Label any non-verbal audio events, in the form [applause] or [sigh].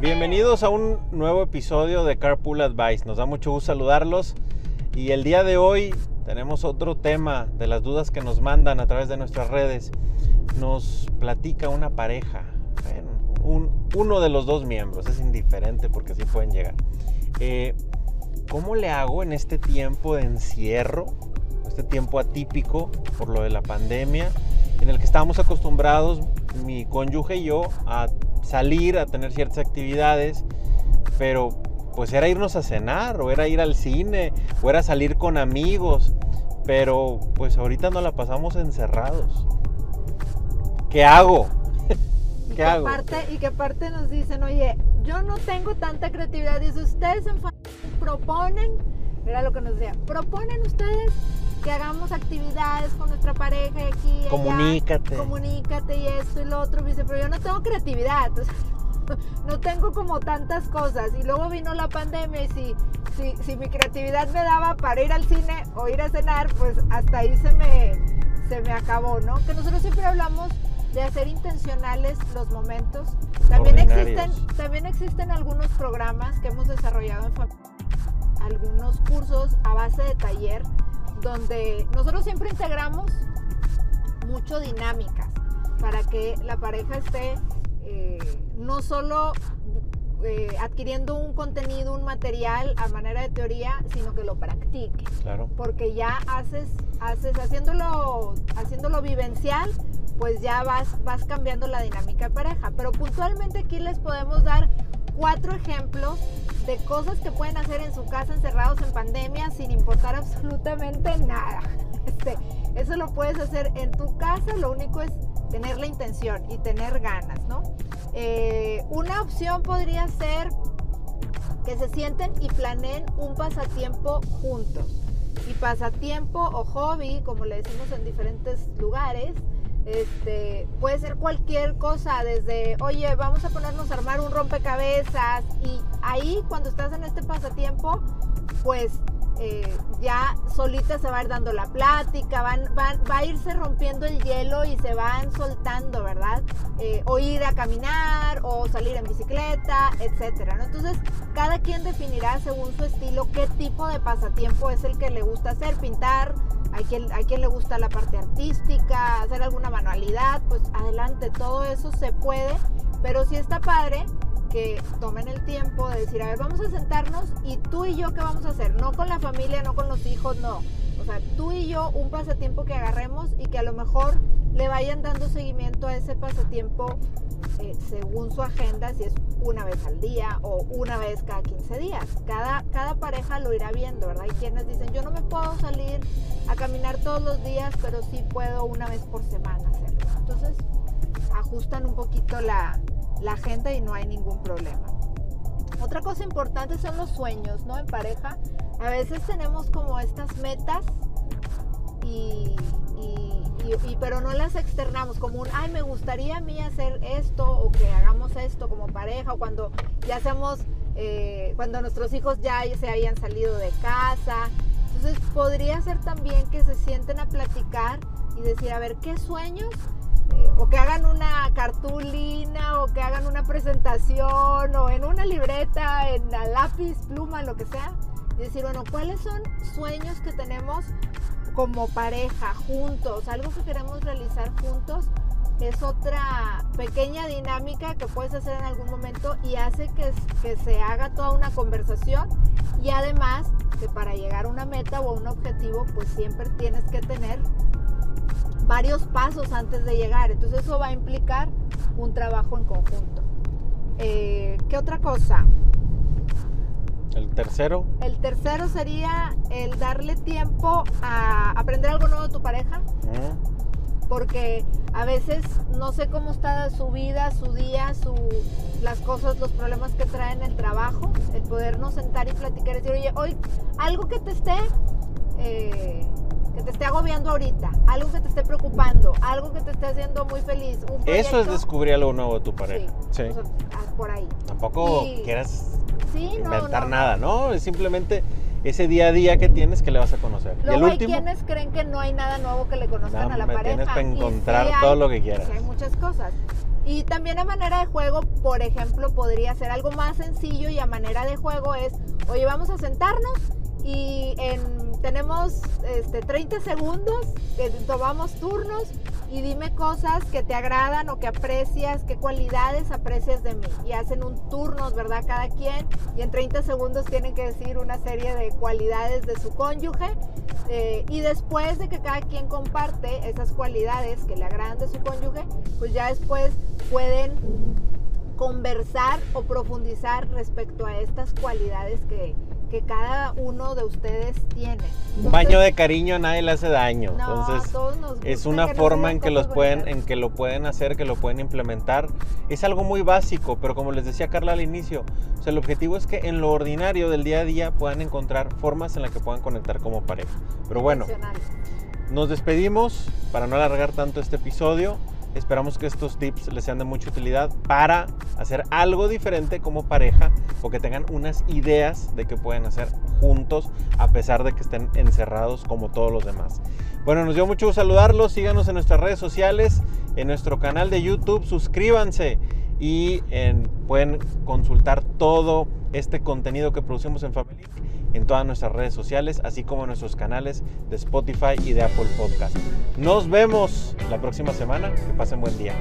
Bienvenidos a un nuevo episodio de Carpool Advice. Nos da mucho gusto saludarlos y el día de hoy tenemos otro tema de las dudas que nos mandan a través de nuestras redes. Nos platica una pareja, un, uno de los dos miembros, es indiferente porque así pueden llegar. Eh, ¿Cómo le hago en este tiempo de encierro, este tiempo atípico por lo de la pandemia, en el que estábamos acostumbrados, mi cónyuge y yo, a salir, a tener ciertas actividades, pero pues era irnos a cenar, o era ir al cine, o era salir con amigos, pero pues ahorita no la pasamos encerrados. ¿Qué hago? ¿Qué hago? y que aparte nos dicen, oye, yo no tengo tanta creatividad. Dice, ustedes en proponen, era lo que nos decía, proponen ustedes que hagamos actividades con nuestra pareja y aquí. Comunícate. comunícate y esto y lo otro. Dice, pero yo no tengo creatividad. [laughs] no tengo como tantas cosas. Y luego vino la pandemia y si, si, si, mi creatividad me daba para ir al cine o ir a cenar, pues hasta ahí se me, se me acabó, ¿no? Que nosotros siempre hablamos de hacer intencionales los momentos. También existen, también existen algunos programas que hemos desarrollado en familia, algunos cursos a base de taller, donde nosotros siempre integramos mucho dinámicas para que la pareja esté eh, no solo eh, adquiriendo un contenido, un material a manera de teoría, sino que lo practique. Claro. Porque ya haces, haces haciéndolo, haciéndolo vivencial, pues ya vas, vas cambiando la dinámica de pareja. Pero puntualmente aquí les podemos dar cuatro ejemplos de cosas que pueden hacer en su casa encerrados en pandemia sin importar absolutamente nada. [laughs] Este, eso lo puedes hacer en tu casa, lo único es tener la intención y tener ganas, ¿no? Eh, una opción podría ser que se sienten y planeen un pasatiempo juntos. Y pasatiempo o hobby, como le decimos en diferentes lugares, este, puede ser cualquier cosa, desde, oye, vamos a ponernos a armar un rompecabezas y ahí cuando estás en este pasatiempo, pues eh, ya solita se va a ir dando la plática, van, va a irse rompiendo el hielo y se van soltando, ¿verdad? Eh, o ir a caminar o salir en bicicleta, etcétera. Entonces, cada quien definirá según su estilo qué tipo de pasatiempo es el que le gusta hacer, pintar, hay quien, le gusta la parte artística, hacer alguna manualidad, pues adelante, todo eso se puede, pero si está padre que tomen el tiempo de decir, a ver, vamos a sentarnos y tú y yo, ¿qué vamos a hacer? No con la familia, no con los hijos, no. O sea, tú y yo un pasatiempo que agarremos y que a lo mejor le vayan dando seguimiento a ese pasatiempo eh, según su agenda, si es una vez al día o una vez cada 15 días. Cada, cada pareja lo irá viendo, ¿verdad? Hay quienes dicen, yo no me puedo salir a caminar todos los días, pero sí puedo una vez por semana hacerlo. Entonces, ajustan un poquito la, la agenda y no hay ningún problema. Otra cosa importante son los sueños, ¿no? En pareja, a veces tenemos como estas metas y, pero no las externamos como un, ay, me gustaría a mí hacer esto o que hagamos esto como pareja o cuando ya hacemos, eh, cuando nuestros hijos ya se habían salido de casa. Entonces podría ser también que se sienten a platicar y decir, a ver, ¿qué sueños o que hagan una cartulina o que hagan una presentación o en una libreta, en lápiz, pluma, lo que sea. Y decir, bueno, ¿cuáles son sueños que tenemos como pareja, juntos? Algo que queremos realizar juntos es otra pequeña dinámica que puedes hacer en algún momento y hace que, que se haga toda una conversación y además que para llegar a una meta o a un objetivo pues siempre tienes que tener varios pasos antes de llegar. Entonces eso va a implicar un trabajo en conjunto. Eh, ¿Qué otra cosa? El tercero. El tercero sería el darle tiempo a aprender algo nuevo de tu pareja. Porque a veces no sé cómo está su vida, su día, su, las cosas, los problemas que trae en el trabajo. El podernos sentar y platicar y decir, oye, hoy algo que te esté eh, que te esté agobiando ahorita, algo que te esté preocupando, algo que te esté haciendo muy feliz. Eso es descubrir algo nuevo de tu pareja. Sí. Ah, por ahí. Tampoco quieras inventar nada, ¿no? Es simplemente ese día a día que tienes que le vas a conocer. Luego hay quienes creen que no hay nada nuevo que le conozcan a la pareja. Tienes que encontrar todo lo que quieras. hay muchas cosas. Y también a manera de juego, por ejemplo, podría ser algo más sencillo y a manera de juego es, oye, vamos a sentarnos y tenemos este, 30 segundos, que tomamos turnos y dime cosas que te agradan o que aprecias, qué cualidades aprecias de mí. Y hacen un turno, ¿verdad? Cada quien y en 30 segundos tienen que decir una serie de cualidades de su cónyuge. Eh, y después de que cada quien comparte esas cualidades que le agradan de su cónyuge, pues ya después pueden conversar o profundizar respecto a estas cualidades que, que cada uno de ustedes tiene. un baño de cariño a nadie le hace daño. Entonces, es una forma en que los pueden en que lo pueden hacer, que lo pueden implementar. Es algo muy básico, pero como les decía Carla al inicio, o sea, el objetivo es que en lo ordinario del día a día puedan encontrar formas en las que puedan conectar como pareja. Pero bueno, nos despedimos para no alargar tanto este episodio. Esperamos que estos tips les sean de mucha utilidad para hacer algo diferente como pareja o que tengan unas ideas de que pueden hacer juntos a pesar de que estén encerrados como todos los demás. Bueno, nos dio mucho saludarlos. Síganos en nuestras redes sociales, en nuestro canal de YouTube. Suscríbanse y pueden consultar todo este contenido que producimos en Family en todas nuestras redes sociales, así como en nuestros canales de Spotify y de Apple Podcast. Nos vemos la próxima semana. Que pasen buen día.